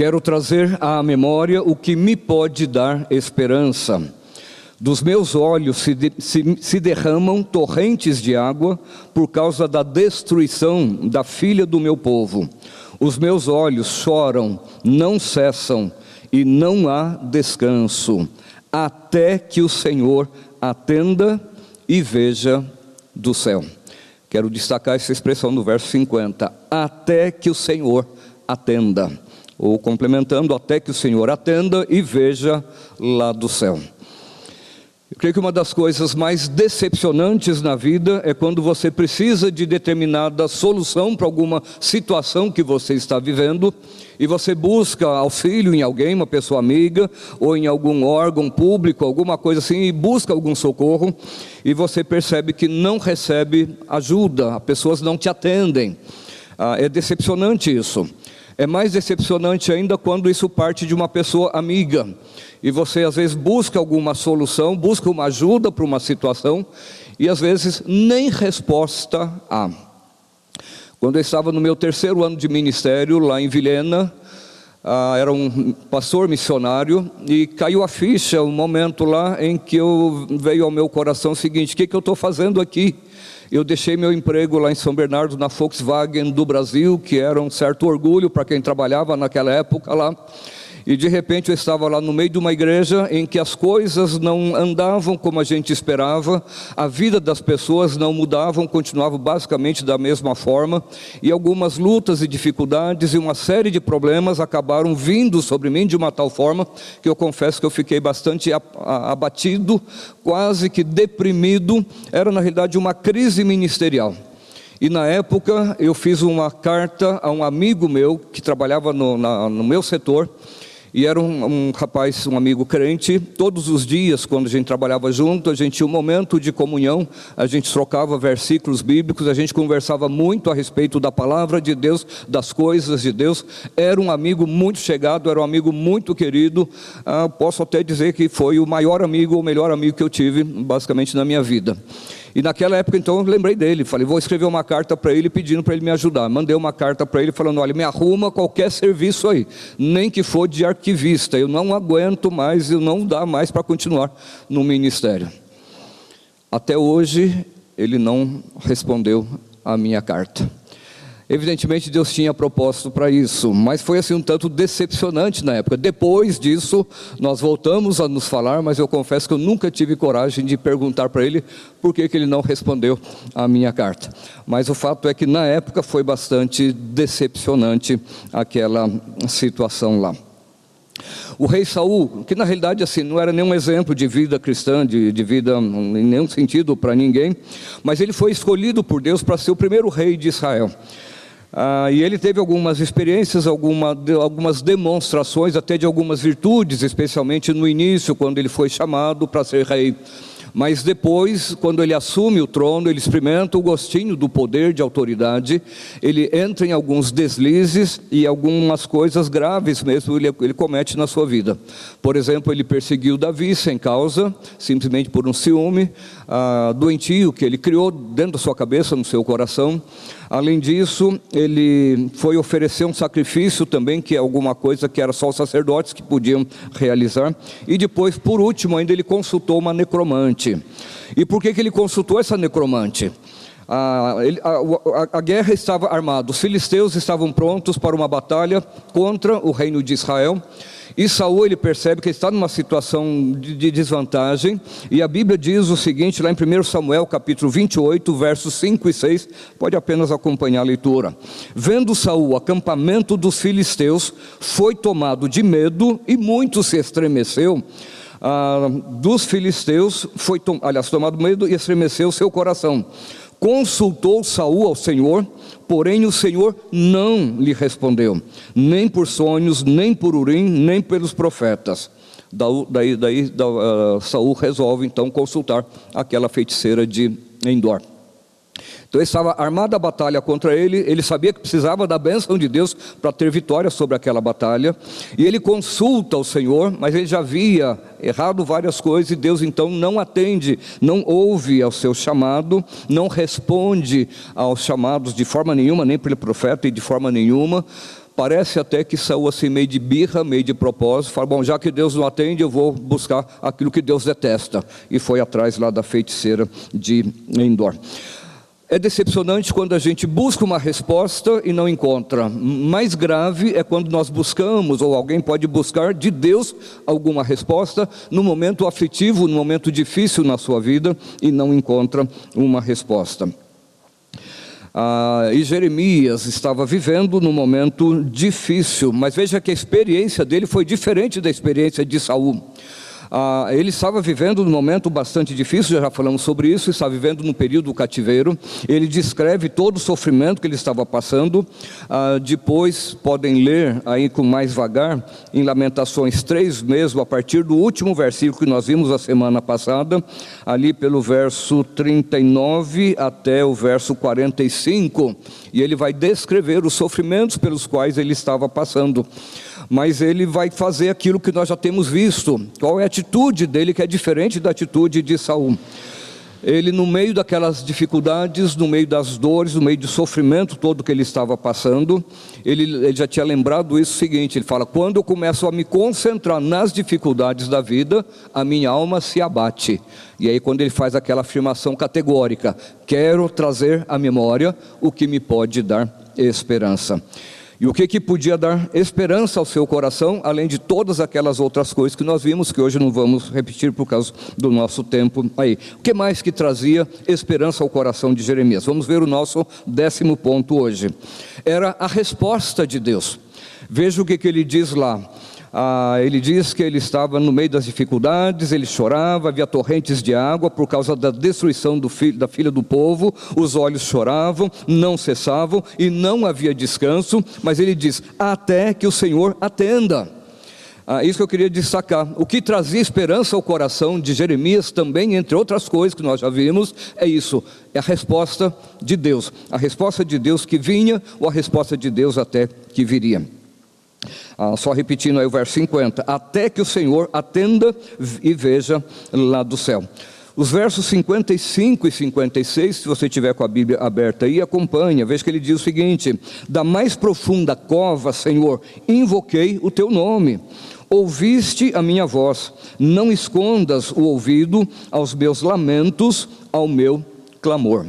Quero trazer à memória o que me pode dar esperança. Dos meus olhos se, de, se, se, derramam torrentes de água por causa da destruição da filha do meu povo. Os meus olhos choram, não cessam, e não há descanso, até que o Senhor atenda e veja do céu. Quero destacar essa expressão no verso 50, até que o Senhor atenda, ou complementando, até que o Senhor atenda e veja lá do céu. Eu creio que uma das coisas mais decepcionantes na vida é quando você precisa de determinada solução para alguma situação que você está vivendo e você busca auxílio em alguém, uma pessoa amiga, ou em algum órgão público, alguma coisa assim, e busca algum socorro, e você percebe que não recebe ajuda, as pessoas não te atendem. Ah, é decepcionante isso. É mais decepcionante ainda quando isso parte de uma pessoa amiga e você às vezes busca alguma solução, busca uma ajuda para uma situação e às vezes nem resposta há. Quando eu estava no meu terceiro ano de ministério lá em Vilhena, ah, era um pastor missionário e caiu a ficha, um momento lá em que eu veio ao meu coração o seguinte: o que, que eu estou fazendo aqui? Eu deixei meu emprego lá em São Bernardo, na Volkswagen do Brasil, que era um certo orgulho para quem trabalhava naquela época lá. E de repente eu estava lá no meio de uma igreja em que as coisas não andavam como a gente esperava, a vida das pessoas não mudavam, continuava basicamente da mesma forma, e algumas lutas e dificuldades e uma série de problemas acabaram vindo sobre mim de uma tal forma que eu confesso que eu fiquei bastante abatido, quase que deprimido. Era na realidade uma crise ministerial. E na época eu fiz uma carta a um amigo meu que trabalhava no, na, no meu setor e era um, um, rapaz, um amigo crente. Todos os dias, quando a gente trabalhava junto, a gente tinha um momento de comunhão, a gente trocava versículos bíblicos, a gente conversava muito a respeito da palavra de Deus, das coisas de Deus. Era um amigo muito chegado, era um amigo muito querido. Ah, posso até dizer que foi o maior amigo, o melhor amigo que eu tive, basicamente, na minha vida. E naquela época, então, eu lembrei dele. Falei, vou escrever uma carta para ele pedindo para ele me ajudar. Mandei uma carta para ele falando: olha, me arruma qualquer serviço aí, nem que for de arquivista. Eu não aguento mais, eu não dá mais para continuar no ministério. Até hoje, ele não respondeu a minha carta. Evidentemente Deus tinha propósito para isso, mas foi assim um tanto decepcionante na época. Depois disso, nós voltamos a nos falar, mas eu confesso que eu nunca tive coragem de perguntar para ele por que, que ele não respondeu a minha carta. Mas o fato é que na época foi bastante decepcionante aquela situação lá. O rei Saul, que na realidade assim não era nenhum exemplo de vida cristã, de, de vida em nenhum sentido para ninguém, mas ele foi escolhido por Deus para ser o primeiro rei de Israel. Ah, e ele teve algumas experiências, alguma, de, algumas demonstrações, até de algumas virtudes, especialmente no início, quando ele foi chamado para ser rei. Mas depois, quando ele assume o trono, ele experimenta o gostinho do poder, de autoridade, ele entra em alguns deslizes e algumas coisas graves mesmo ele, ele comete na sua vida. Por exemplo, ele perseguiu Davi sem causa, simplesmente por um ciúme ah, doentio que ele criou dentro da sua cabeça, no seu coração. Além disso, ele foi oferecer um sacrifício também, que é alguma coisa que era só os sacerdotes que podiam realizar. E depois, por último, ainda ele consultou uma necromante. E por que, que ele consultou essa necromante? A, a, a, guerra estava armada, os filisteus estavam prontos para uma batalha contra o reino de Israel. E Saul ele percebe que está numa situação de, de, desvantagem, e a Bíblia diz o seguinte, lá em 1 Samuel capítulo 28, versos 5 e 6, pode apenas acompanhar a leitura. Vendo Saul o acampamento dos filisteus, foi tomado de medo e muito se estremeceu. Ah, dos filisteus foi, tom, aliás, tomado medo e estremeceu seu coração. Consultou Saul ao Senhor, porém o Senhor não lhe respondeu, nem por sonhos, nem por urim, nem pelos profetas. Daí, daí, daí uh, Saul resolve então consultar aquela feiticeira de Endor. Então estava armada a batalha contra ele, ele sabia que precisava da bênção de Deus para ter vitória sobre aquela batalha, e ele consulta o Senhor, mas ele já havia errado várias coisas, e Deus então não atende, não ouve ao seu chamado, não responde aos chamados de forma nenhuma, nem pelo profeta e de forma nenhuma, Parece até que saiu assim meio de birra, meio de propósito. Fala, bom, já que Deus não atende, eu vou buscar aquilo que Deus detesta. E foi atrás lá da feiticeira de Endor. É decepcionante quando a gente busca uma resposta e não encontra. Mais grave é quando nós buscamos, ou alguém pode buscar de Deus alguma resposta no momento aflitivo, no momento difícil na sua vida e não encontra uma resposta. Ah, e Jeremias estava vivendo num momento difícil, mas veja que a experiência dele foi diferente da experiência de Saul. Ah, ele estava vivendo num momento bastante difícil, já falamos sobre isso, estava vivendo no período do cativeiro. Ele descreve todo o sofrimento que ele estava passando. Ah, depois podem ler aí com mais vagar, em Lamentações 3 mesmo, a partir do último versículo que nós vimos a semana passada, ali pelo verso 39 até o verso 45. E ele vai descrever os sofrimentos pelos quais ele estava passando mas ele vai fazer aquilo que nós já temos visto. Qual é a atitude dele que é diferente da atitude de Saul? Ele, no meio daquelas dificuldades, no meio das dores, no meio do sofrimento todo que ele estava passando, ele, ele já tinha lembrado isso seguinte: ele fala, quando eu começo a me concentrar nas dificuldades da vida, a minha alma se abate. E aí, quando ele faz aquela afirmação categórica, quero trazer à memória o que me pode dar esperança. E o que, que podia dar esperança ao seu coração, além de todas aquelas outras coisas que nós vimos, que hoje não vamos repetir por causa do nosso tempo aí. O que mais que trazia esperança ao coração de Jeremias? Vamos ver o nosso décimo ponto hoje. Era a resposta de Deus. Veja o que, que ele diz lá. Ah, ele diz que ele estava no meio das dificuldades, ele chorava, havia torrentes de água por causa da destruição filho, da filha do povo, os olhos choravam, não cessavam e não havia descanso, mas ele diz: até que o Senhor atenda. Ah, isso que eu queria destacar. O que trazia esperança ao coração de Jeremias também, entre outras coisas que nós já vimos, é isso: é a resposta de Deus. A resposta de Deus que vinha, ou a resposta de Deus até que viria. Ah, só repetindo aí o verso 50, até que o Senhor atenda e veja lá do céu. Os versos 55 e 56, se você tiver com a Bíblia aberta aí, acompanha. Veja que ele diz o seguinte: Da mais profunda cova, Senhor, invoquei o teu nome. Ouviste a minha voz, não escondas o ouvido aos meus lamentos, ao meu clamor.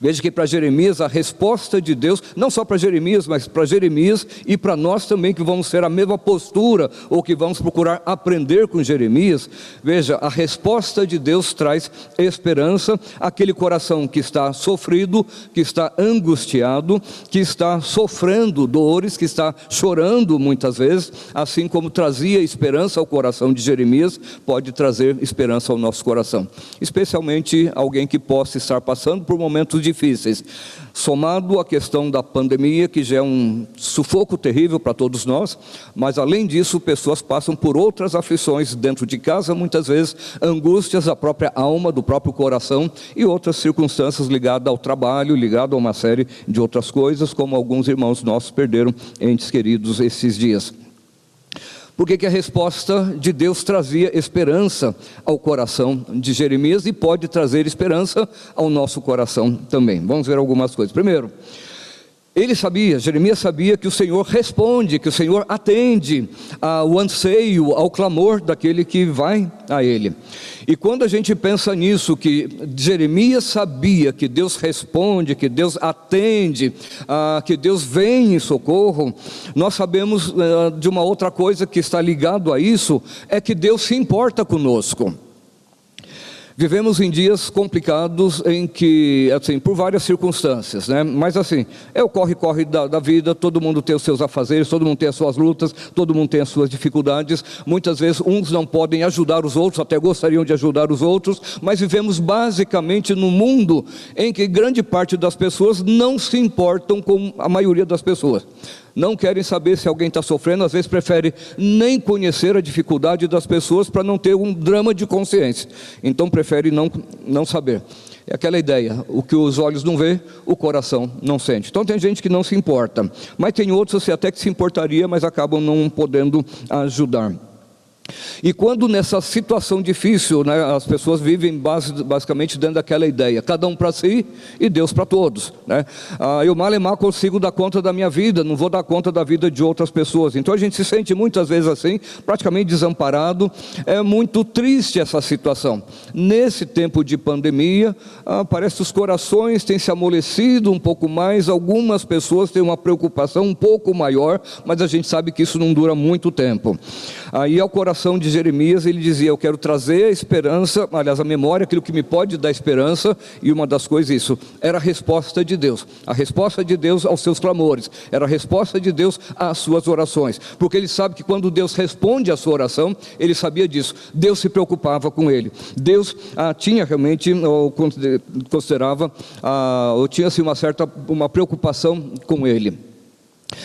Veja que para Jeremias a resposta de Deus, não só para Jeremias, mas para Jeremias e para nós também, que vamos ter a mesma postura, ou que vamos procurar aprender com Jeremias. Veja, a resposta de Deus traz esperança àquele coração que está sofrido, que está angustiado, que está sofrendo dores, que está chorando muitas vezes, assim como trazia esperança ao coração de Jeremias, pode trazer esperança ao nosso coração, especialmente alguém que possa estar passando por momentos momentos difíceis. Somado à questão da pandemia, que já é um sufoco terrível para todos nós, mas além disso, pessoas passam por outras aflições dentro de casa, muitas vezes angústias da própria alma, do próprio coração e outras circunstâncias ligadas ao trabalho, ligadas a uma série de outras coisas, como alguns irmãos nossos perderam entes queridos esses dias. Porque que a resposta de Deus trazia esperança ao coração de Jeremias e pode trazer esperança ao nosso coração também. Vamos ver algumas coisas. Primeiro, ele sabia, Jeremias sabia que o Senhor responde, que o Senhor atende ao anseio, ao clamor daquele que vai a ele. E quando a gente pensa nisso, que Jeremias sabia que Deus responde, que Deus atende, que Deus vem em socorro, nós sabemos ah, de uma outra coisa que está ligado a isso, é que Deus se importa conosco. Vivemos em dias complicados em que, assim, por várias circunstâncias, né? Mas assim, é o corre-corre da, da, vida, todo mundo tem os seus afazeres, todo mundo tem as suas lutas, todo mundo tem as suas dificuldades. Muitas vezes uns não podem ajudar os outros, até gostariam de ajudar os outros, mas vivemos basicamente num mundo em que grande parte das pessoas não se importam com a maioria das pessoas não querem saber se alguém está sofrendo, às vezes prefere nem conhecer a dificuldade das pessoas para não ter um drama de consciência. Então prefere não, não saber. É aquela ideia, o que os olhos não vê, o coração não sente. Então tem gente que não se importa, mas tem outros assim, até que se importaria, mas acabam não podendo ajudar. E quando nessa situação difícil, né, as pessoas vivem basicamente dentro daquela ideia, cada um para si e Deus para todos. Né? Ah, eu malemar consigo dar conta da minha vida, não vou dar conta da vida de outras pessoas. Então a gente se sente muitas vezes assim, praticamente desamparado. É muito triste essa situação. Nesse tempo de pandemia, ah, parece que os corações têm se amolecido um pouco mais, algumas pessoas têm uma preocupação um pouco maior, mas a gente sabe que isso não dura muito tempo. Aí ao coração oração de Jeremias, ele dizia: Eu quero trazer a esperança, aliás, a memória, aquilo que me pode dar esperança, e uma das coisas, isso, era a resposta de Deus, a resposta de Deus aos seus clamores, era a resposta de Deus às suas orações, porque ele sabe que quando Deus responde à sua oração, ele sabia disso, Deus se preocupava com ele, Deus ah, tinha realmente, ou considerava, ah, ou tinha assim, uma certa uma preocupação com ele.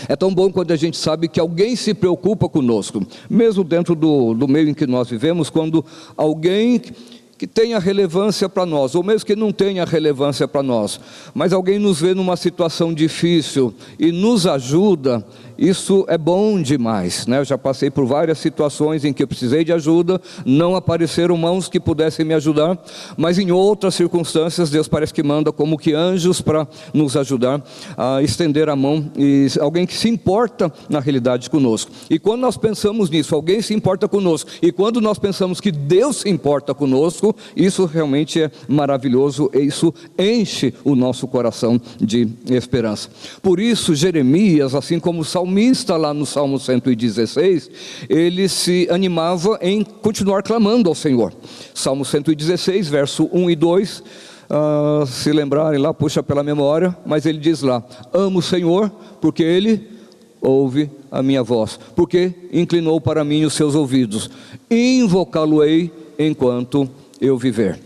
É tão bom quando a gente sabe que alguém se preocupa conosco, mesmo dentro do, do meio em que nós vivemos, quando alguém que tenha relevância para nós, ou mesmo que não tenha relevância para nós, mas alguém nos vê numa situação difícil e nos ajuda, isso é bom demais. Né? Eu já passei por várias situações em que eu precisei de ajuda, não apareceram mãos que pudessem me ajudar, mas em outras circunstâncias Deus parece que manda como que anjos para nos ajudar a estender a mão e alguém que se importa na realidade conosco. E quando nós pensamos nisso, alguém se importa conosco, e quando nós pensamos que Deus se importa conosco, isso realmente é maravilhoso isso enche o nosso coração de esperança. Por isso, Jeremias, assim como Salmo salmista, lá no Salmo 116, ele se animava em continuar clamando ao Senhor. Salmo 116, verso 1 e 2. Uh, ah, se lembrarem lá, puxa pela memória, mas ele diz lá: Amo o Senhor, porque Ele ouve a minha voz, porque inclinou para mim os seus ouvidos, invocá-lo-ei enquanto eu viver.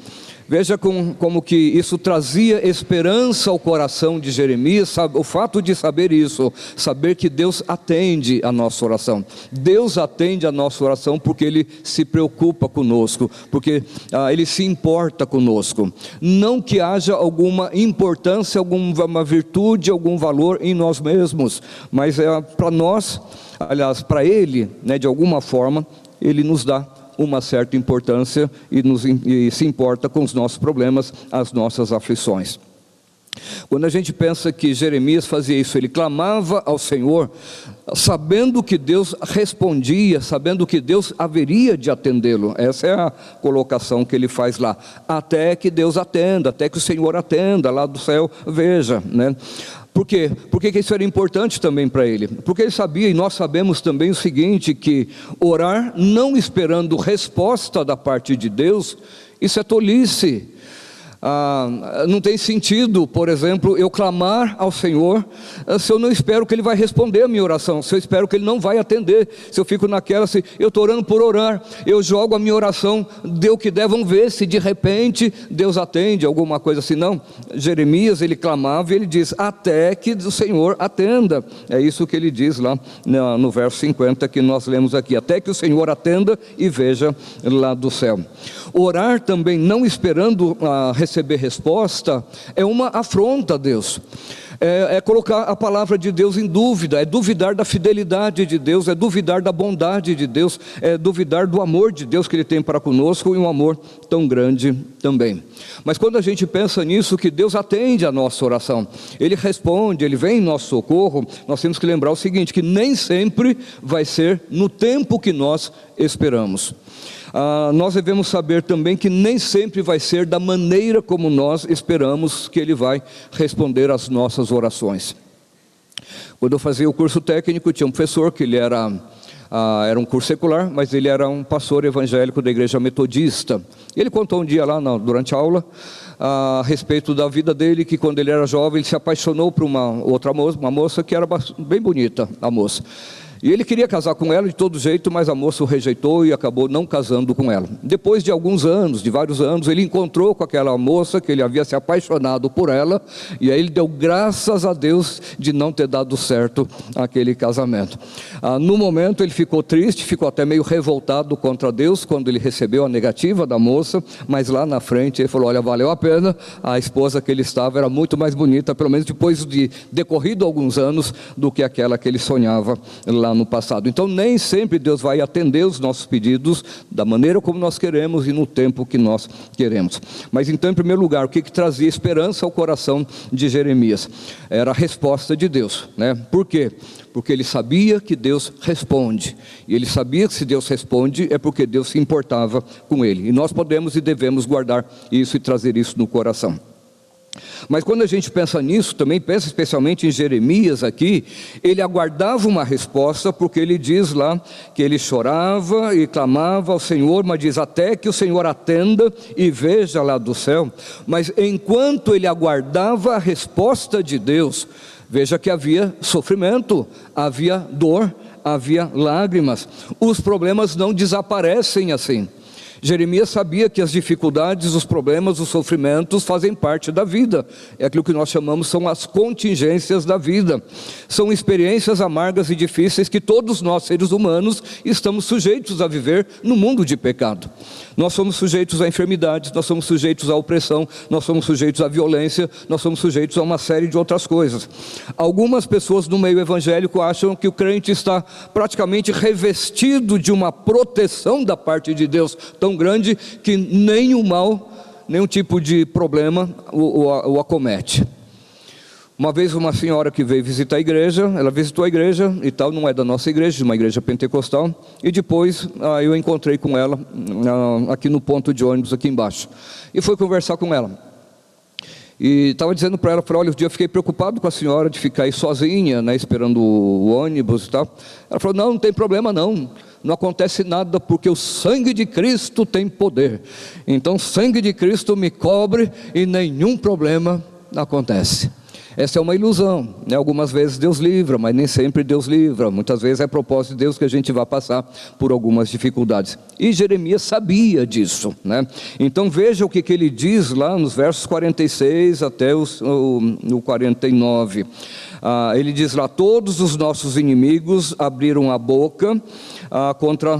Veja com, como que isso trazia esperança ao coração de Jeremias, sabe, o fato de saber isso, saber que Deus atende a nossa oração. Deus atende a nossa oração porque Ele se preocupa conosco, porque ah, Ele se importa conosco. Não que haja alguma importância, alguma virtude, algum valor em nós mesmos, mas é para nós, aliás, para Ele, né, de alguma forma, Ele nos dá uma certa importância e, nos, e se importa com os nossos problemas, as nossas aflições. Quando a gente pensa que Jeremias fazia isso, ele clamava ao Senhor, sabendo que Deus respondia, sabendo que Deus haveria de atendê-lo. Essa é a colocação que ele faz lá. Até que Deus atenda, até que o Senhor atenda lá do céu, veja, né? Por quê? Por que isso era importante também para ele? Porque ele sabia, e nós sabemos também o seguinte: que orar não esperando resposta da parte de Deus, isso é tolice. Ah, não tem sentido, por exemplo, eu clamar ao Senhor ah, se eu não espero que Ele vai responder a minha oração, se eu espero que Ele não vai atender, se eu fico naquela, se eu estou orando por orar, eu jogo a minha oração, deu que der, vamos ver se de repente Deus atende, alguma coisa assim. Não, Jeremias ele clamava e ele diz: até que o Senhor atenda. É isso que ele diz lá no verso 50 que nós lemos aqui: até que o Senhor atenda e veja lá do céu. Orar também não esperando a receber receber resposta é uma afronta a Deus. É, é, colocar a palavra de Deus em dúvida, é duvidar da fidelidade de Deus, é duvidar da bondade de Deus, é duvidar do amor de Deus que Ele tem para conosco e um amor tão grande também. Mas quando a gente pensa nisso, que Deus atende a nossa oração, Ele responde, Ele vem em nosso socorro, nós temos que lembrar o seguinte: que nem sempre vai ser no tempo que nós esperamos ah, nós devemos saber também que nem sempre vai ser da maneira como nós esperamos que Ele vai responder às nossas orações. Quando eu fazia o curso técnico, tinha um professor que ele era, ah, era um curso secular, mas ele era um pastor evangélico da igreja metodista. Ele contou um dia lá durante a aula a respeito da vida dele, que quando ele era jovem ele se apaixonou por uma outra moça, uma moça que era bem bonita, a moça. E ele queria casar com ela de todo jeito, mas a moça o rejeitou e acabou não casando com ela. Depois de alguns anos, de vários anos, ele encontrou com aquela moça que ele havia se apaixonado por ela, e aí ele deu graças a Deus de não ter dado certo aquele casamento. Ah, no momento ele ficou triste, ficou até meio revoltado contra Deus quando ele recebeu a negativa da moça, mas lá na frente ele falou: Olha, valeu a pena, a esposa que ele estava era muito mais bonita, pelo menos depois de decorrido alguns anos, do que aquela que ele sonhava lá no passado. Então, nem sempre Deus vai atender os nossos pedidos da maneira como nós queremos e no tempo que nós queremos. Mas então, em primeiro lugar, o que, que trazia esperança ao coração de Jeremias? Era a resposta de Deus. Né? Por quê? Porque ele sabia que Deus responde. E ele sabia que se Deus responde é porque Deus se importava com ele. E nós podemos e devemos guardar isso e trazer isso no coração. Mas quando a gente pensa nisso, também pensa especialmente em Jeremias aqui, ele aguardava uma resposta, porque ele diz lá que ele chorava e clamava ao Senhor, mas diz até que o Senhor atenda e veja lá do céu. Mas enquanto ele aguardava a resposta de Deus, veja que havia sofrimento, havia dor, havia lágrimas. Os problemas não desaparecem assim. Jeremias sabia que as dificuldades, os problemas, os sofrimentos fazem parte da vida. É aquilo que nós chamamos são as contingências da vida. São experiências amargas e difíceis que todos nós seres humanos estamos sujeitos a viver no mundo de pecado. Nós somos sujeitos a enfermidades, nós somos sujeitos à opressão, nós somos sujeitos à violência, nós somos sujeitos a uma série de outras coisas. Algumas pessoas no meio evangélico acham que o crente está praticamente revestido de uma proteção da parte de Deus tão tão grande que nem o mal, nenhum tipo de problema o, o, o acomete. Uma vez uma senhora que veio visitar a igreja, ela visitou a igreja e tal, não é da nossa igreja, de uma igreja pentecostal, e depois eu encontrei com ela aqui no ponto de ônibus aqui embaixo. E fui conversar com ela. E estava dizendo para ela, falei, olha, um dia eu fiquei preocupado com a senhora de ficar aí sozinha, né, esperando o ônibus e tal. Ela falou, não, não tem problema não não acontece nada porque o sangue de Cristo tem poder. Então, sangue de Cristo me cobre e nenhum problema acontece. Essa é uma ilusão, né? algumas vezes Deus livra, mas nem sempre Deus livra, muitas vezes é propósito de Deus que a gente vai passar por algumas dificuldades. E Jeremias sabia disso, né? então veja o que, que ele diz lá nos versos 46 até os, o, o 49. Ah, ele diz lá: Todos os nossos inimigos abriram a boca ah, contra,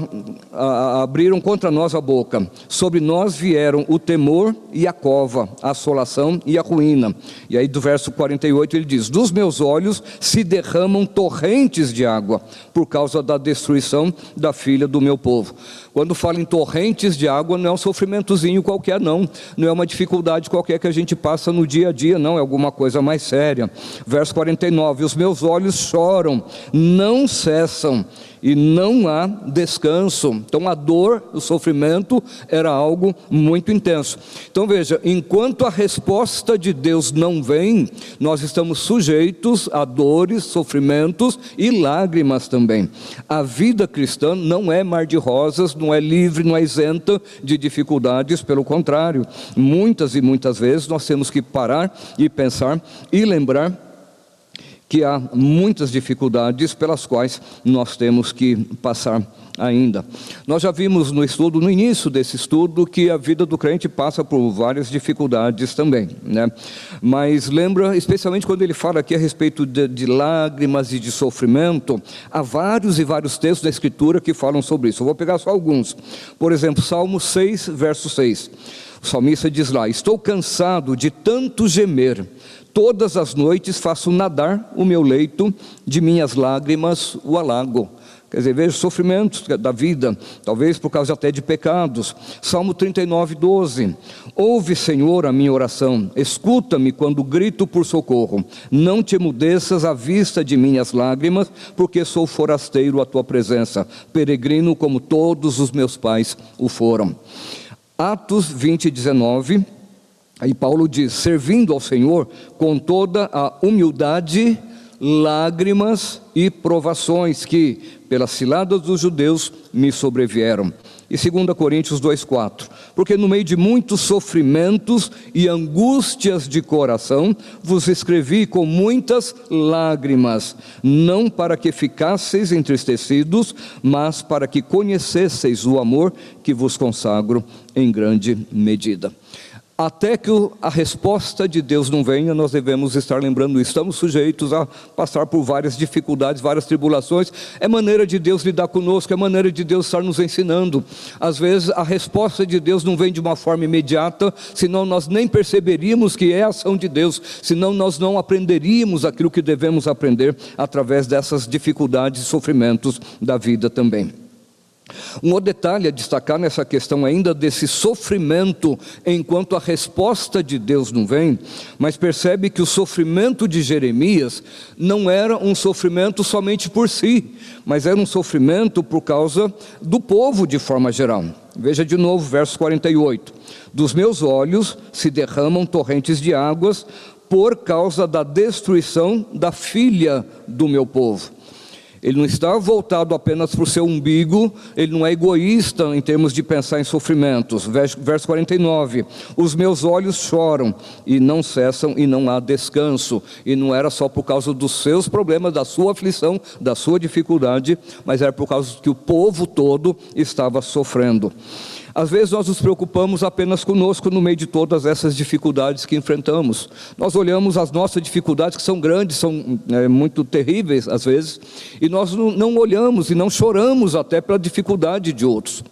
ah, abriram contra nós a boca. Sobre nós vieram o temor e a cova, a assolação e a ruína. E aí do verso 48 ele diz: Dos meus olhos se derramam torrentes de água por causa da destruição da filha do meu povo. Quando fala em torrentes de água, não é um sofrimentozinho qualquer, não. Não é uma dificuldade qualquer que a gente passa no dia a dia, não. É alguma coisa mais séria. Verso 49: Os meus olhos choram, não cessam e não há descanso. Então a dor, o sofrimento era algo muito intenso. Então veja, enquanto a resposta de Deus não vem, nós estamos sujeitos a dores, sofrimentos e lágrimas também. A vida cristã não é mar de rosas, não é livre, não é isenta de dificuldades, pelo contrário, muitas e muitas vezes nós temos que parar e pensar e lembrar que há muitas dificuldades pelas quais nós temos que passar ainda. Nós já vimos no estudo, no início desse estudo, que a vida do crente passa por várias dificuldades também, né? Mas lembra, especialmente quando ele fala aqui a respeito de, de lágrimas e de sofrimento, há vários e vários textos da Escritura que falam sobre isso. Eu vou pegar só alguns. Por exemplo, Salmo 6, verso 6. O salmista diz lá: Estou cansado de tanto gemer Todas as noites faço nadar o meu leito, de minhas lágrimas o alago. Quer dizer, vejo sofrimentos da vida, talvez por causa até de pecados. Salmo 39, 12. Ouve, Senhor, a minha oração, escuta-me quando grito por socorro. Não te emudeças à vista de minhas lágrimas, porque sou forasteiro à tua presença, peregrino como todos os meus pais o foram. Atos 20, 19. Aí Paulo diz: servindo ao Senhor com toda a humildade, lágrimas e provações que, pelas ciladas dos judeus, me sobrevieram. E 2 Coríntios 2,4: Porque no meio de muitos sofrimentos e angústias de coração, vos escrevi com muitas lágrimas, não para que ficasseis entristecidos, mas para que conhecesseis o amor que vos consagro em grande medida até que a resposta de Deus não venha, nós devemos estar lembrando. Estamos sujeitos a passar por várias dificuldades, várias tribulações. É maneira de Deus lidar conosco, é maneira de Deus estar nos ensinando. Às vezes a resposta de Deus não vem de uma forma imediata, senão nós nem perceberíamos que é a ação de Deus, senão nós não aprenderíamos aquilo que devemos aprender através dessas dificuldades e sofrimentos da vida também. Um outro detalhe a destacar nessa questão ainda desse sofrimento enquanto a resposta de Deus não vem, mas percebe que o sofrimento de Jeremias não era um sofrimento somente por si, mas era um sofrimento por causa do povo de forma geral. Veja de novo, verso 48: Dos meus olhos se derramam torrentes de águas por causa da destruição da filha do meu povo. Ele não está voltado apenas para o seu umbigo, ele não é egoísta em termos de pensar em sofrimentos. Verso 49: Os meus olhos choram e não cessam e não há descanso. E não era só por causa dos seus problemas, da sua aflição, da sua dificuldade, mas era por causa que o povo todo estava sofrendo. Às vezes nós nos preocupamos apenas conosco no meio de todas essas dificuldades que enfrentamos. Nós olhamos as nossas dificuldades, que são grandes, são é, muito terríveis às vezes, e nós não, olhamos e não choramos até pela dificuldade de outros.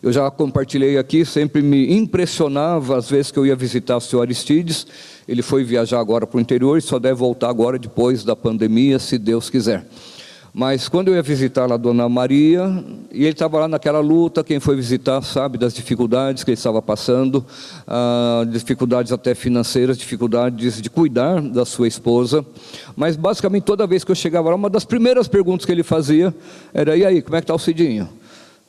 Eu já compartilhei aqui, sempre me impressionava às vezes que eu ia visitar o senhor Aristides. Ele foi viajar agora para o interior e só deve voltar agora depois da pandemia, se Deus quiser. Mas quando eu ia visitar lá a Dona Maria, e ele estava lá naquela luta, quem foi visitar sabe das dificuldades que ele estava passando, ah, dificuldades até financeiras, dificuldades de cuidar da sua esposa. Mas basicamente toda vez que eu chegava lá, uma das primeiras perguntas que ele fazia era: e aí, como é que está o Cidinho?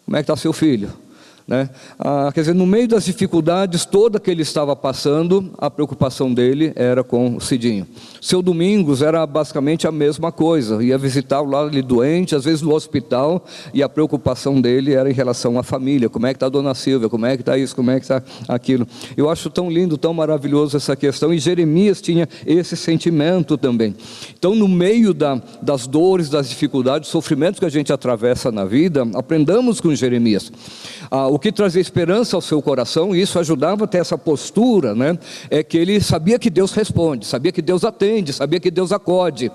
Como é que está seu filho? Né? Ah, quer dizer, no meio das dificuldades toda que ele estava passando, a preocupação dele era com o Cidinho. Seu Domingos era basicamente a mesma coisa, ia visitá-lo lá ele doente, às vezes no hospital, e a preocupação dele era em relação à família, como é que está a dona Silvia, como é que está isso, como é que está aquilo. Eu acho tão lindo, tão maravilhoso essa questão, e Jeremias tinha esse sentimento também. Então, no meio da, das dores, das dificuldades, sofrimentos que a gente atravessa na vida, aprendamos com Jeremias. Ah, o que trazia esperança ao seu coração, e isso ajudava a ter essa postura, né? É que ele sabia que Deus responde, sabia que Deus atende, sabia que Deus acode.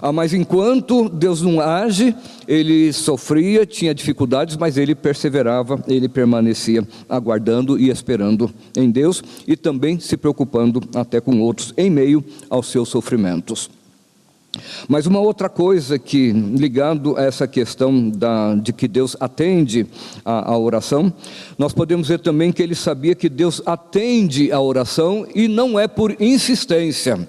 Ah, mas enquanto Deus não age, ele sofria, tinha dificuldades, mas ele perseverava, ele permanecia aguardando e esperando em Deus e também se preocupando até com outros em meio aos seus sofrimentos. Mas uma outra coisa que, ligado a essa questão da, de que Deus atende a, oração, nós podemos ver também que ele sabia que Deus atende a oração e não é por insistência.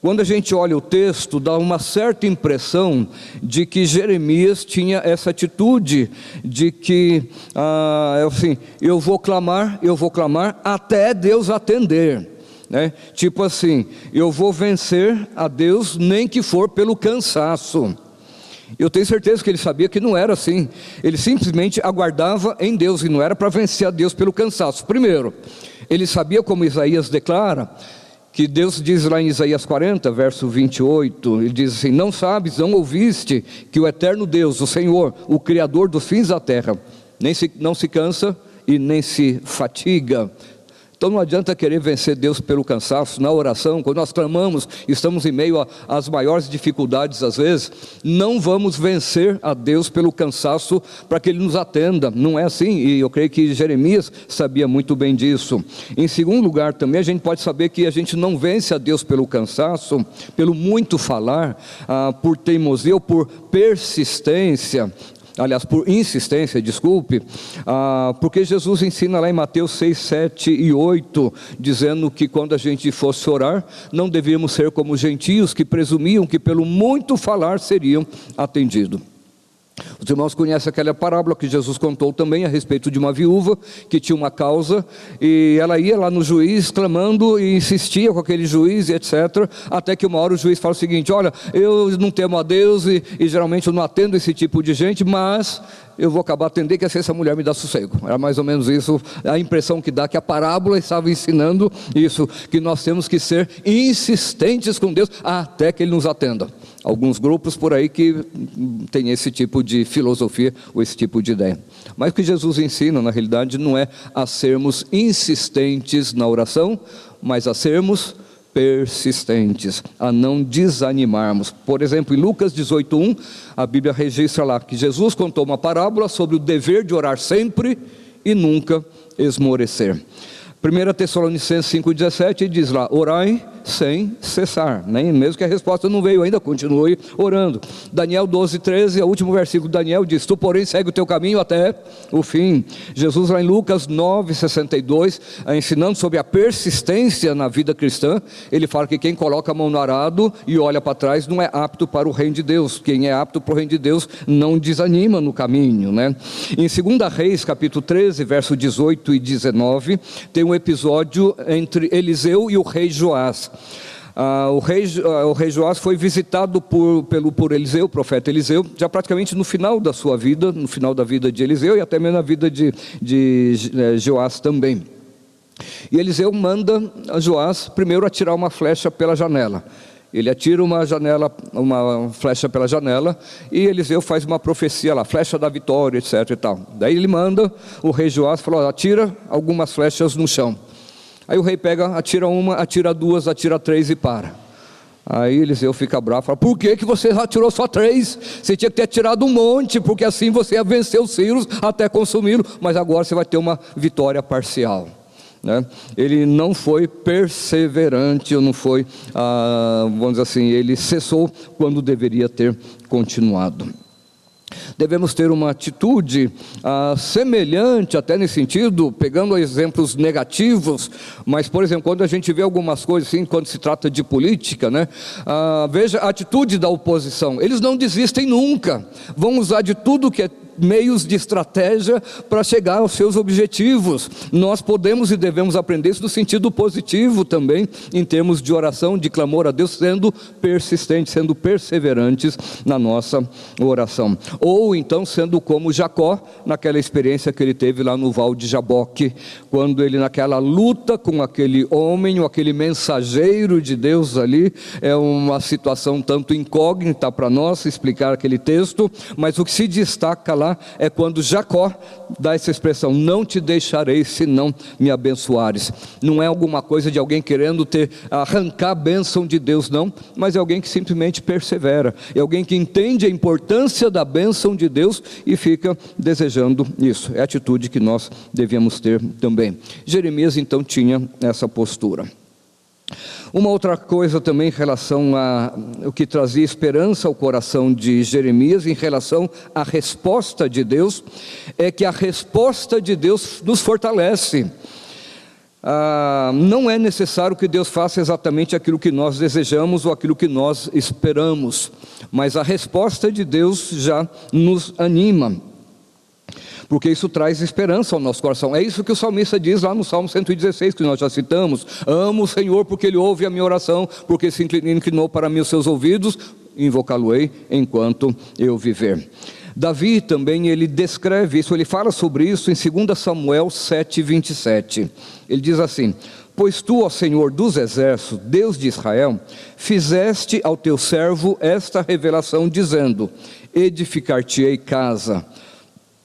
Quando a gente olha o texto, dá uma certa impressão de que Jeremias tinha essa atitude de que, ah, é assim, eu vou clamar, eu vou clamar até Deus atender. Né? Tipo assim, eu vou vencer a Deus nem que for pelo cansaço. Eu tenho certeza que ele sabia que não era assim. Ele simplesmente aguardava em Deus e não era para vencer a Deus pelo cansaço. Primeiro, ele sabia como Isaías declara, que Deus diz lá em Isaías 40, verso 28, ele diz assim: Não sabes, não ouviste que o eterno Deus, o Senhor, o Criador dos fins da terra, nem se, não se cansa e nem se fatiga, então não adianta querer vencer Deus pelo cansaço, na oração, quando nós clamamos, estamos em meio às maiores dificuldades às vezes, não vamos vencer a Deus pelo cansaço para que Ele nos atenda, não é assim, e eu creio que Jeremias sabia muito bem disso. Em segundo lugar, também a gente pode saber que a gente não vence a Deus pelo cansaço, pelo muito falar, ah, por teimosia ou por persistência, aliás, por insistência, desculpe, ah, porque Jesus ensina lá em Mateus 6, 7 e 8, dizendo que quando a gente fosse orar, não devíamos ser como gentios que presumiam que pelo muito falar seriam atendidos. Os irmãos conhecem aquela parábola que Jesus contou também a respeito de uma viúva que tinha uma causa e ela ia lá no juiz clamando e insistia com aquele juiz e etc. Até que uma hora o juiz fala o seguinte: Olha, eu não temo a Deus e, e geralmente eu não atendo esse tipo de gente, mas eu vou acabar atendendo que essa mulher me dá sossego. Era mais ou menos isso, a impressão que dá que a parábola estava ensinando isso, que nós temos que ser insistentes com Deus até que Ele nos atenda. Alguns grupos por aí que têm esse tipo de filosofia ou esse tipo de ideia. Mas o que Jesus ensina, na realidade, não é a sermos insistentes na oração, mas a sermos persistentes, a não desanimarmos. Por exemplo, em Lucas 18:1, a Bíblia registra lá que Jesus contou uma parábola sobre o dever de orar sempre e nunca esmorecer. 1 Tessalonicenses 5,17 diz lá: orai sem cessar, nem mesmo que a resposta não veio ainda, continue orando. Daniel 12, 13, o último versículo Daniel diz: Tu, porém, segue o teu caminho até o fim. Jesus, lá em Lucas 9, 62, ensinando sobre a persistência na vida cristã, ele fala que quem coloca a mão no arado e olha para trás não é apto para o reino de Deus. Quem é apto para o reino de Deus não desanima no caminho, né? Em 2 Reis, capítulo 13, verso 18 e 19, tem um episódio entre Eliseu e o rei Joás. Ah, o, rei, ah, rei Joás foi visitado por, pelo, por Eliseu, o profeta Eliseu, já praticamente no final da sua vida, no final da vida de Eliseu e até mesmo na vida de, de eh, Joás também. E Eliseu manda a Joás primeiro atirar uma flecha pela janela. Ele atira uma janela, uma flecha pela janela, e Eliseu faz uma profecia lá, flecha da vitória, etc. E tal. Daí ele manda o rei Joás falou: atira algumas flechas no chão. Aí o rei pega, atira uma, atira duas, atira três e para. Aí Eliseu fica bravo, fala: Por que, que você atirou só três? Você tinha que ter atirado um monte, porque assim você ia vencer os sírios até consumi-lo, mas agora você vai ter uma vitória parcial. Né? Ele não foi perseverante, ou não foi, ah, vamos dizer assim, ele cessou quando deveria ter continuado. Devemos ter uma atitude ah, semelhante, até nesse sentido, pegando exemplos negativos, mas, por exemplo, quando a gente vê algumas coisas assim, quando se trata de política, né? Ah, veja a atitude da oposição, eles não desistem nunca, vão usar de tudo que é meios de estratégia para chegar aos seus objetivos. Nós podemos e devemos aprender isso no sentido positivo também, em termos de oração, de clamor a Deus, sendo persistentes, sendo perseverantes na nossa oração. Ou então sendo como Jacó, naquela experiência que ele teve lá no Val de Jaboque, quando ele, naquela luta com aquele homem, ou aquele mensageiro de Deus ali, é uma situação tanto incógnita para nós explicar aquele texto, mas o que se destaca lá é quando Jacó dá essa expressão: Não te deixarei se não me abençoares. Não é alguma coisa de alguém querendo ter, arrancar a bênção de Deus, não, mas é alguém que simplesmente persevera, é alguém que entende a importância da bênção de Deus e fica desejando isso. É a atitude que nós devemos ter também. Jeremias então tinha essa postura. Uma outra coisa também em relação a o que trazia esperança ao coração de Jeremias, em relação à resposta de Deus, é que a resposta de Deus nos fortalece. Ah, não é necessário que Deus faça exatamente aquilo que nós desejamos ou aquilo que nós esperamos, mas a resposta de Deus já nos anima porque isso traz esperança ao nosso coração. É isso que o salmista diz lá no Salmo 116, que nós já citamos: Amo o Senhor porque Ele ouve a minha oração, porque se inclinou para mim os seus ouvidos, invocá-lo-ei enquanto eu viver. Davi também ele descreve isso, ele fala sobre isso em 2 Samuel 7, 27. Ele diz assim: Pois tu, ó Senhor dos exércitos, Deus de Israel, fizeste ao teu servo esta revelação, dizendo: Edificar-te-ei casa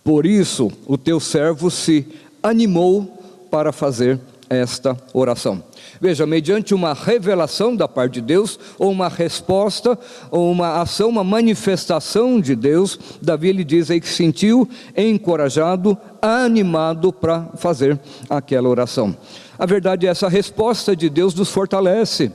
por isso, o teu servo se animou para fazer esta oração. Veja, mediante uma revelação da parte de Deus, ou uma resposta, ou uma ação, uma manifestação de Deus, Davi ele diz aí que sentiu encorajado, animado para fazer aquela oração. A verdade é essa resposta de Deus nos fortalece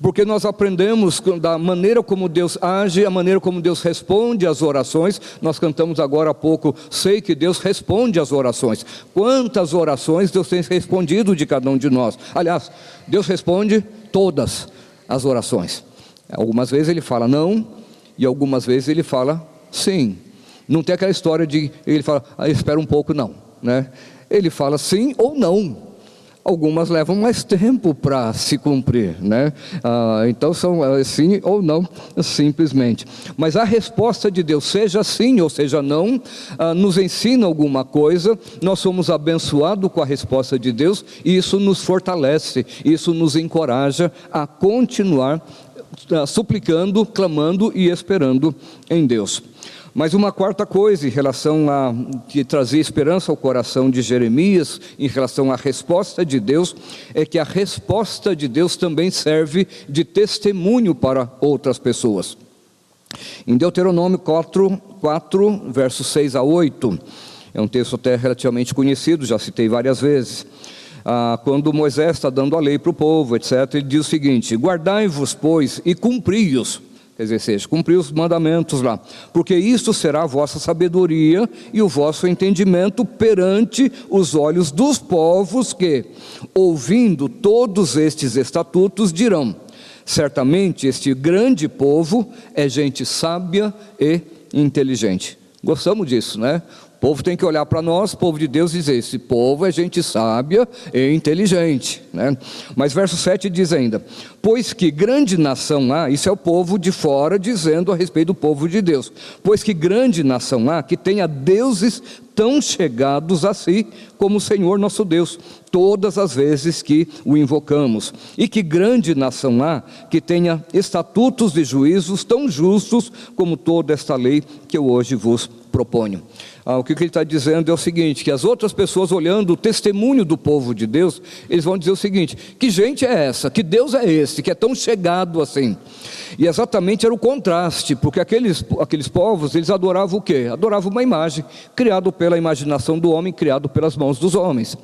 porque nós aprendemos da maneira como Deus age, a maneira como Deus responde às orações. Nós cantamos agora há pouco, sei que Deus responde às orações. Quantas orações Deus tem respondido de cada um de nós? Aliás, Deus responde todas as orações. Algumas vezes ele fala não, e algumas vezes ele fala sim. Não tem aquela história de ele fala, ah, espera um pouco, não. Né? Ele fala sim ou não algumas levam mais tempo para se cumprir, né? Ah, então são ah, sim ou não, simplesmente. Mas a resposta de Deus, seja sim ou seja não, ah, nos ensina alguma coisa, nós somos abençoados com a resposta de Deus e isso nos fortalece, isso nos encoraja a continuar ah, suplicando, clamando e esperando em Deus. Mas uma quarta coisa em relação a que trazia esperança ao coração de Jeremias, em relação à resposta de Deus, é que a resposta de Deus também serve de testemunho para outras pessoas. Em Deuteronômio 4, 4 versos 6 a 8, é um texto até relativamente conhecido, já citei várias vezes. Ah, quando Moisés está dando a lei para o povo, etc., ele diz o seguinte: Guardai-vos, pois, e cumpri-os quer dizer, seja, cumprir os mandamentos lá, porque isto será a vossa sabedoria e o vosso entendimento perante os olhos dos povos que, ouvindo todos estes estatutos, dirão: certamente este grande povo é gente sábia e inteligente. Gostamos disso, né? O povo tem que olhar para nós, povo de Deus, e dizer: esse povo é gente sábia e inteligente. Né? Mas verso 7 diz ainda: Pois que grande nação há, isso é o povo de fora dizendo a respeito do povo de Deus. Pois que grande nação há que tenha deuses tão chegados a si como o Senhor nosso Deus, todas as vezes que o invocamos. E que grande nação há que tenha estatutos de juízos tão justos como toda esta lei que eu hoje vos proponho. Ah, o que ele está dizendo é o seguinte: que as outras pessoas olhando o testemunho do povo de Deus, eles vão dizer o seguinte: que gente é essa? Que Deus é esse? Que é tão chegado assim? E exatamente era o contraste, porque aqueles, aqueles povos, eles adoravam o quê? Adoravam uma imagem, criado pela imaginação do homem, criado pelas mãos dos homens.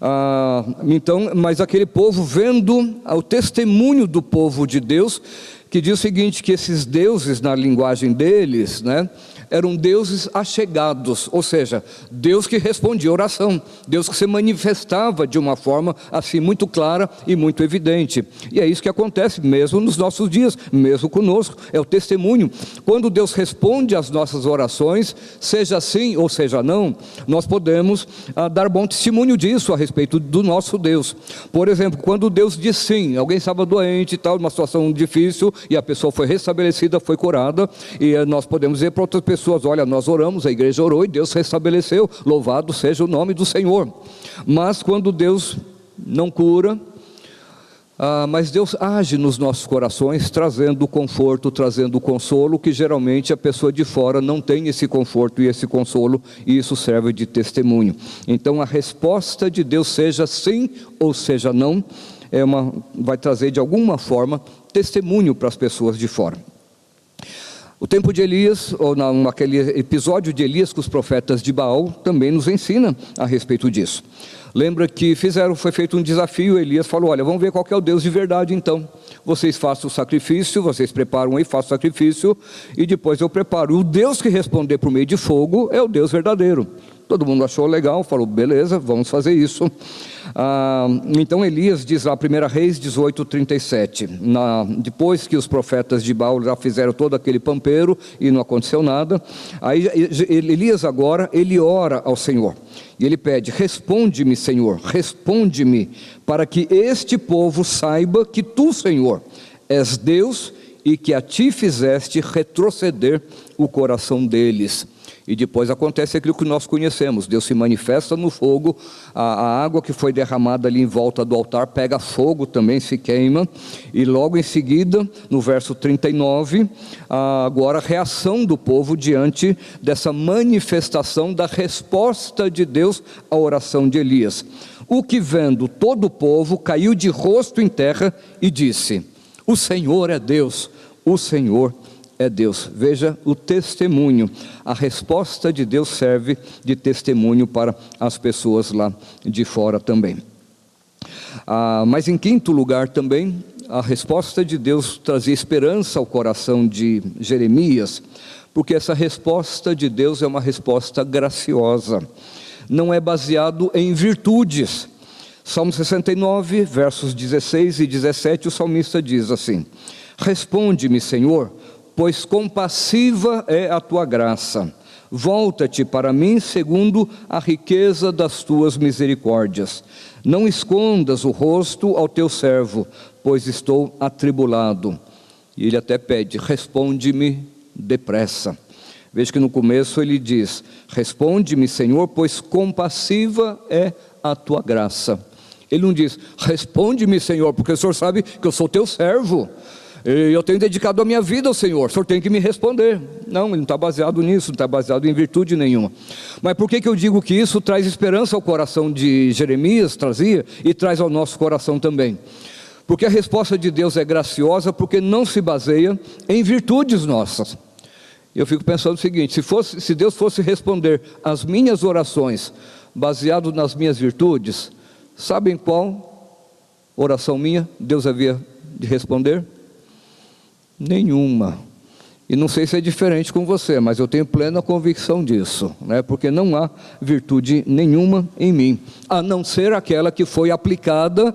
Ah, então, mas aquele povo vendo o testemunho do povo de Deus, que diz o seguinte: que esses deuses, na linguagem deles, né? Eram deuses achegados, ou seja, Deus que respondia oração, Deus que se manifestava de uma forma assim muito clara e muito evidente. E é isso que acontece mesmo nos nossos dias, mesmo conosco, é o testemunho. Quando Deus responde às nossas orações, seja sim ou seja não, nós podemos ah, dar bom testemunho disso a respeito do nosso Deus. Por exemplo, quando Deus diz sim, alguém estava doente e tal, uma situação difícil, e a pessoa foi restabelecida, foi curada, e eh, nós podemos dizer para outras pessoas, pessoas, olha, nós oramos, a igreja orou e Deus restabeleceu, louvado seja o nome do Senhor. Mas quando Deus não cura, ah, mas Deus age nos nossos corações, trazendo conforto, trazendo consolo, que geralmente a pessoa de fora não tem esse conforto e esse consolo, e isso serve de testemunho. Então a resposta de Deus, seja sim ou seja não, é uma, vai trazer de alguma forma testemunho para as pessoas de fora. O tempo de Elias, ou naquele episódio de Elias com os profetas de Baal, também nos ensina a respeito disso. Lembra que fizeram, foi feito um desafio, Elias falou: Olha, vamos ver qual é o Deus de verdade então. Vocês façam o sacrifício, vocês preparam aí, façam o sacrifício, e depois eu preparo. O Deus que responder por meio de fogo é o Deus verdadeiro. Todo mundo achou legal, falou, beleza, vamos fazer isso. Ah, então Elias diz lá, 1 Reis 18, 37. Na, depois que os profetas de Baal já fizeram todo aquele pampeiro e não aconteceu nada, aí Elias agora, ele ora ao Senhor. E ele pede: Responde-me, Senhor, responde-me, para que este povo saiba que tu, Senhor, és Deus e que a ti fizeste retroceder o coração deles. E depois acontece aquilo que nós conhecemos: Deus se manifesta no fogo, a, a, água que foi derramada ali em volta do altar pega fogo também, se queima, e logo em seguida, no verso 39, agora a reação do povo diante dessa manifestação da resposta de Deus à oração de Elias. O que vendo todo o povo caiu de rosto em terra e disse: O Senhor é Deus, o Senhor é é Deus. Veja o testemunho. A resposta de Deus serve de testemunho para as pessoas lá de fora também. Ah, mas em quinto lugar também, a resposta de Deus trazia esperança ao coração de Jeremias, porque essa resposta de Deus é uma resposta graciosa, não é baseado em virtudes. Salmo 69, versos 16 e 17, o salmista diz assim: Responde-me, Senhor, pois compassiva é a tua graça. Volta-te para mim segundo a riqueza das tuas misericórdias. Não escondas o rosto ao teu servo, pois estou atribulado. E ele até pede: responde-me depressa. Veja que no começo ele diz: Responde-me, Senhor, pois compassiva é a tua graça. Ele não diz: Responde-me, Senhor, porque o Senhor sabe que eu sou teu servo Eu tenho dedicado a minha vida ao Senhor, o Senhor tem que me responder. Não, ele não está baseado nisso, não está baseado em virtude nenhuma. Mas por que, que eu digo que isso traz esperança ao coração de Jeremias, trazia, e traz ao nosso coração também? Porque a resposta de Deus é graciosa, porque não se baseia em virtudes nossas. Eu fico pensando o seguinte: se, fosse, se Deus fosse responder às minhas orações baseado nas minhas virtudes, sabem qual oração minha Deus havia de responder? Nenhuma. E não sei se é diferente com você, mas eu tenho plena convicção disso, né? porque não há virtude nenhuma em mim, a não ser aquela que foi aplicada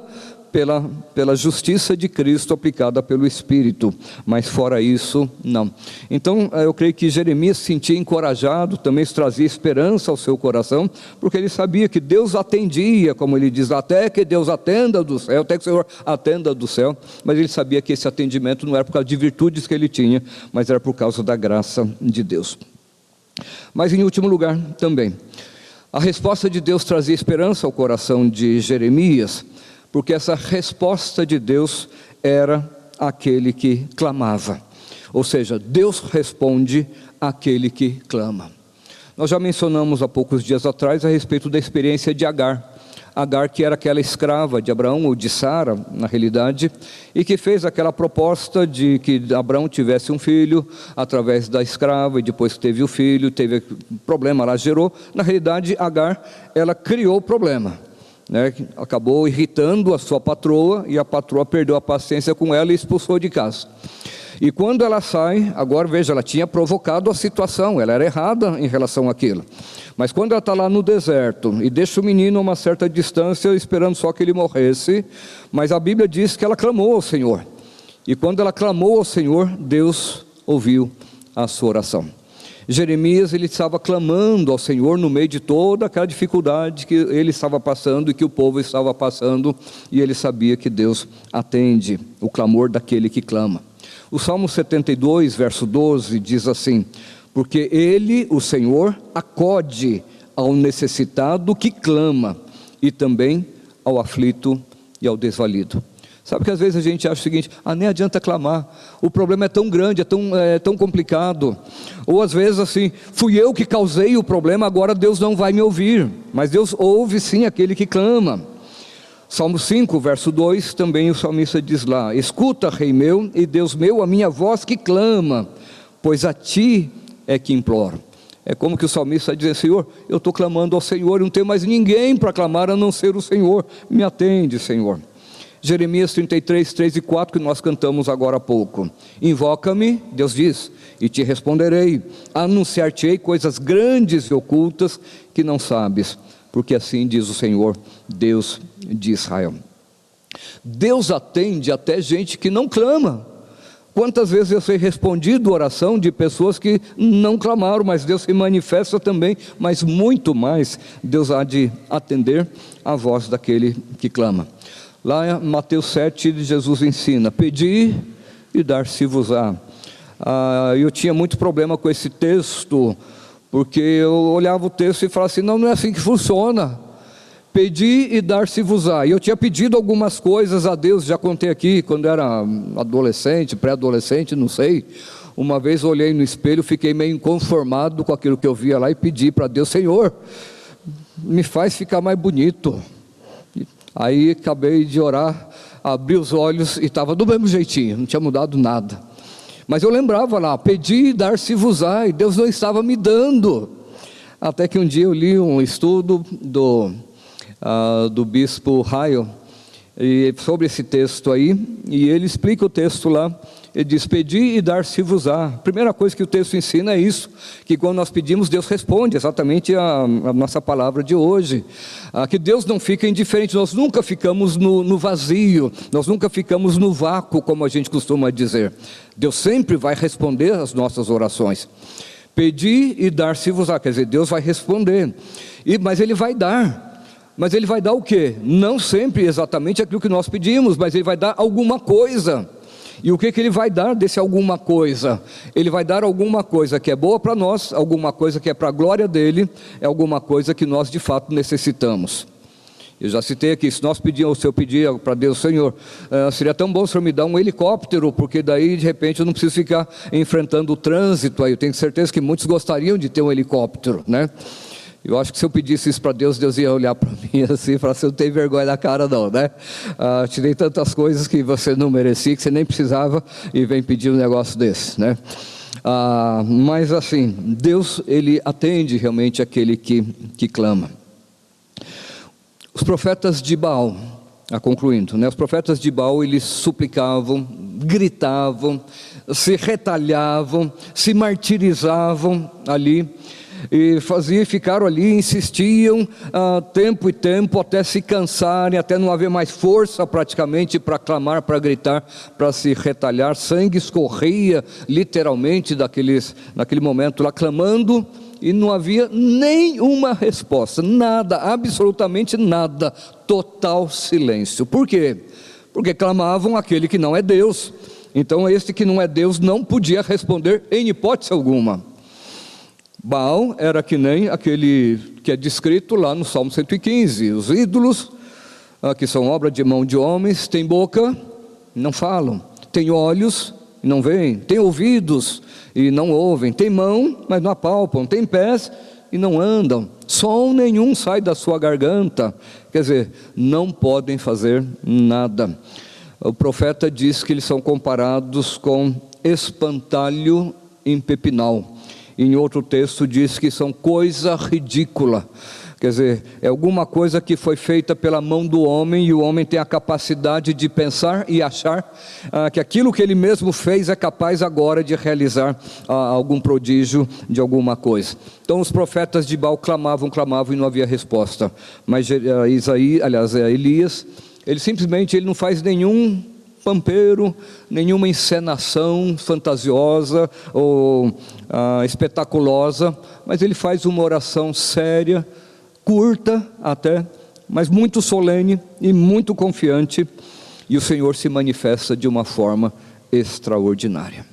pela, pela justiça de Cristo aplicada pelo Espírito, mas fora isso, não. Então, eh, eu creio que Jeremias se sentia encorajado, também trazia esperança ao seu coração, porque ele sabia que Deus atendia, como ele diz, até que Deus atenda do céu, até que o Senhor atenda do céu, mas ele sabia que esse atendimento não era por causa de virtudes que ele tinha, mas era por causa da graça de Deus. Mas, em último lugar, também. A resposta de Deus trazia esperança ao coração de Jeremias, porque essa resposta de Deus era aquele que clamava. Ou seja, Deus responde àquele que clama. Nós já mencionamos há poucos dias atrás a respeito da experiência de Agar. Agar, que era aquela escrava de Abraão, ou de Sara, na realidade, e que fez aquela proposta de que Abraão tivesse um filho através da escrava, e depois teve o filho, teve problema lá, gerou. Na realidade, Agar, ela criou o problema né, acabou irritando a sua patroa e a patroa perdeu a paciência com ela e expulsou de casa. E quando ela sai, agora veja, ela tinha provocado a situação, ela era errada em relação àquilo. Mas quando ela está lá no deserto e deixa o menino a uma certa distância, esperando só que ele morresse, mas a Bíblia diz que ela clamou ao Senhor. E quando ela clamou ao Senhor, Deus ouviu a sua oração. Jeremias ele estava clamando ao Senhor no meio de toda aquela dificuldade que ele estava passando e que o povo estava passando, e ele sabia que Deus atende o clamor daquele que clama. O Salmo 72, verso 12 diz assim: Porque ele, o Senhor, acode ao necessitado que clama, e também ao aflito e ao desvalido. Sabe que às vezes a gente acha o seguinte: ah, nem adianta clamar, o problema é tão grande, é tão, é tão complicado. Ou às vezes assim, fui eu que causei o problema, agora Deus não vai me ouvir. Mas Deus ouve sim aquele que clama. Salmo 5, verso 2, também o salmista diz lá: Escuta, Rei meu e Deus meu, a minha voz que clama, pois a ti é que imploro. É como que o salmista diz: Senhor, eu estou clamando ao Senhor, e não tenho mais ninguém para clamar a não ser o Senhor. Me atende, Senhor. Jeremias 33, 3 e 4, que nós cantamos agora há pouco. Invoca-me, Deus diz, e te responderei. Anunciar-te-ei coisas grandes e ocultas que não sabes, porque assim diz o Senhor, Deus de Israel. Deus atende até gente que não clama. Quantas vezes eu sei respondido oração de pessoas que não clamaram, mas Deus se manifesta também, mas muito mais Deus há de atender a voz daquele que clama. Lá em Mateus 7, Jesus ensina: Pedi e dar-se-vos-á. Ah, eu tinha muito problema com esse texto, porque eu olhava o texto e falava assim: não, não é assim que funciona. Pedi e dar-se-vos-á. E eu tinha pedido algumas coisas a Deus, já contei aqui, quando era adolescente, pré-adolescente, não sei. Uma vez olhei no espelho, fiquei meio inconformado com aquilo que eu via lá e pedi para Deus: Senhor, me faz ficar mais bonito. Aí acabei de orar, abri os olhos e estava do mesmo jeitinho, não tinha mudado nada. Mas eu lembrava lá, pedi dar-se-vos-á, e Deus não estava me dando. Até que um dia eu li um estudo do, uh, do bispo Raio sobre esse texto aí, e ele explica o texto lá ele diz: Pedi e dar-se-vos-á. Primeira coisa que o texto ensina é isso: que quando nós pedimos, Deus responde, exatamente a, a nossa palavra de hoje. Ah, que Deus não fica indiferente, nós nunca ficamos no, no vazio, nós nunca ficamos no vácuo, como a gente costuma dizer. Deus sempre vai responder às nossas orações. Pedi e dar-se-vos-á, quer dizer, Deus vai responder, e, mas Ele vai dar. Mas Ele vai dar o quê? Não sempre exatamente aquilo que nós pedimos, mas Ele vai dar alguma coisa. E o que, que ele vai dar desse alguma coisa? Ele vai dar alguma coisa que é boa para nós, alguma coisa que é para a glória dele, é alguma coisa que nós de fato necessitamos. Eu já citei aqui, se nós pedíamos, se eu pedir para Deus, Senhor, uh, seria tão bom o Senhor me dar um helicóptero, porque daí de repente eu não preciso ficar enfrentando o trânsito. Aí eu tenho certeza que muitos gostariam de ter um helicóptero, né? Eu acho que se eu pedisse isso para Deus, Deus ia olhar para mim assim e falar: você não tem vergonha na cara, não, né? Ah, te dei tantas coisas que você não merecia, que você nem precisava, e vem pedir um negócio desse, né? Ah, mas assim, Deus, ele atende realmente aquele que, que clama. Os profetas de Baal, a concluindo, né? Os profetas de Baal, eles suplicavam, gritavam, se retalhavam, se martirizavam ali e faziam, ficaram ali, insistiam ah, tempo e tempo até se cansarem, até não haver mais força praticamente para clamar, para gritar, para se retalhar. Sangue escorria literalmente daqueles, naquele momento lá, clamando e não havia nenhuma resposta, nada, absolutamente nada, total silêncio. Por quê? Porque clamavam aquele que não é Deus. Então, este que não é Deus não podia responder em hipótese alguma. Baal era que nem aquele que é descrito lá no Salmo 115: os ídolos, ah, que são obra de mão de homens, têm boca, não falam, têm olhos, não veem, têm ouvidos e não ouvem, têm mão, mas não apalpam, têm pés e não andam, som nenhum sai da sua garganta, quer dizer, não podem fazer nada. O profeta diz que eles são comparados com espantalho em pepinal. Em outro texto diz que são coisa ridícula. Quer dizer, é alguma coisa que foi feita pela mão do homem e o homem tem a capacidade de pensar e achar ah, que aquilo que ele mesmo fez é capaz agora de realizar ah, algum prodígio de alguma coisa. Então os profetas de Baal clamavam, clamavam e não havia resposta. Mas ah, Isaí, aliás, é Elias, ele simplesmente ele não faz nenhum pampeiro, nenhuma encenação fantasiosa ou ah, espetaculosa, mas ele faz uma oração séria, curta até, mas muito solene e muito confiante, e o Senhor se manifesta de uma forma extraordinária.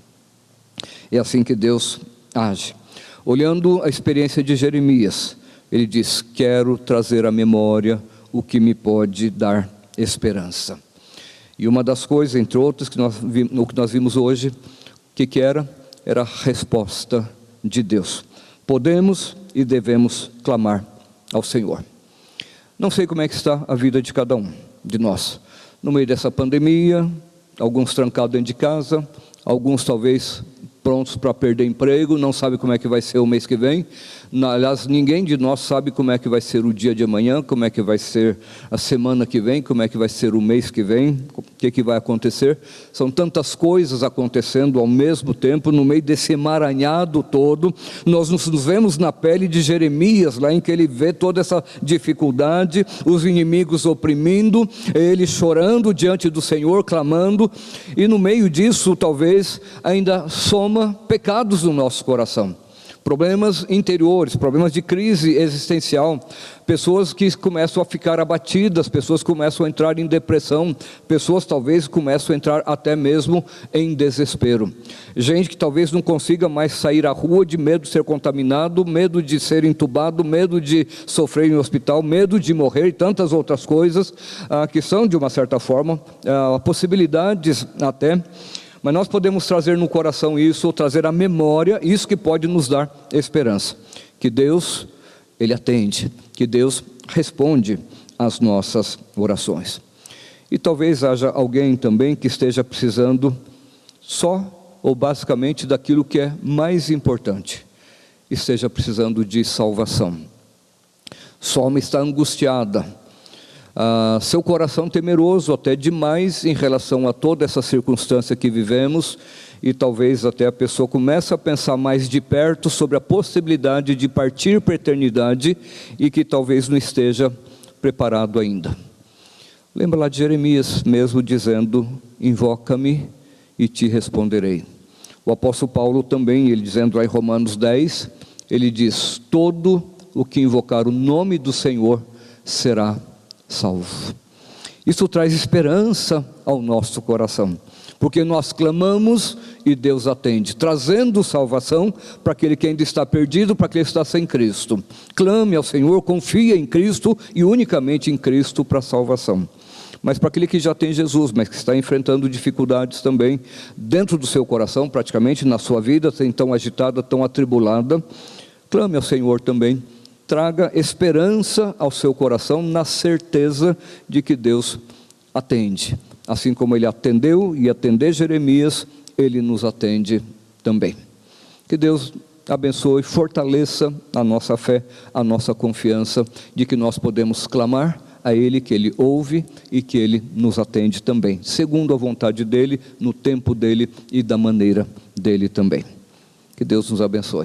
É assim que Deus age. Olhando a experiência de Jeremias, ele diz: Quero trazer à memória o que me pode dar esperança. E uma das coisas, entre outras, que nós, o que nós vimos hoje, que, que era? Era a resposta de Deus. Podemos e devemos clamar ao Senhor. Não sei como é que está a vida de cada um de nós. No meio dessa pandemia, alguns trancados dentro de casa, alguns talvez prontos para perder emprego, não sabe como é que vai ser o mês que vem. Aliás, ninguém de nós sabe como é que vai ser o dia de amanhã, como é que vai ser a semana que vem, como é que vai ser o mês que vem, o que, que vai acontecer. São tantas coisas acontecendo ao mesmo tempo, no meio desse emaranhado todo. Nós nos vemos na pele de Jeremias, lá em que ele vê toda essa dificuldade, os inimigos oprimindo, ele chorando diante do Senhor, clamando, e no meio disso, talvez, ainda soma pecados no nosso coração problemas interiores, problemas de crise existencial, pessoas que começam a ficar abatidas, pessoas começam a entrar em depressão, pessoas talvez começam a entrar até mesmo em desespero. Gente que talvez não consiga mais sair à rua de medo de ser contaminado, medo de ser entubado, medo de sofrer em hospital, medo de morrer e tantas outras coisas ah, que são, de uma certa forma, ah, possibilidades até mas nós podemos trazer no coração isso, trazer à memória isso que pode nos dar esperança. Que Deus, Ele atende, que Deus responde às nossas orações. E talvez haja alguém também que esteja precisando só ou basicamente daquilo que é mais importante, esteja precisando de salvação. Sua alma está angustiada, ah, seu coração temeroso até demais em relação a toda essa circunstância que vivemos, e talvez até a pessoa comece a pensar mais de perto sobre a possibilidade de partir para a eternidade e que talvez não esteja preparado ainda. Lembra lá de Jeremias mesmo dizendo: Invoca-me e te responderei. O apóstolo Paulo também, ele dizendo lá em Romanos 10, ele diz: Todo o que invocar o nome do Senhor será salvo. Isso traz esperança ao nosso coração. Porque nós clamamos e Deus atende, trazendo salvação para aquele que ainda está perdido, para aquele que está sem Cristo. Clame ao Senhor, confia em Cristo e unicamente em Cristo para a salvação. Mas para aquele que já tem Jesus, mas que está enfrentando dificuldades também dentro do seu coração, praticamente na sua vida, tão agitada, tão atribulada, clame ao Senhor também. Traga esperança ao seu coração na certeza de que Deus atende. Assim como ele atendeu e atender Jeremias, ele nos atende também. Que Deus abençoe, fortaleça a nossa fé, a nossa confiança de que nós podemos clamar a Ele, que Ele ouve e que Ele nos atende também, segundo a vontade dEle, no tempo dEle e da maneira dEle também. Que Deus nos abençoe.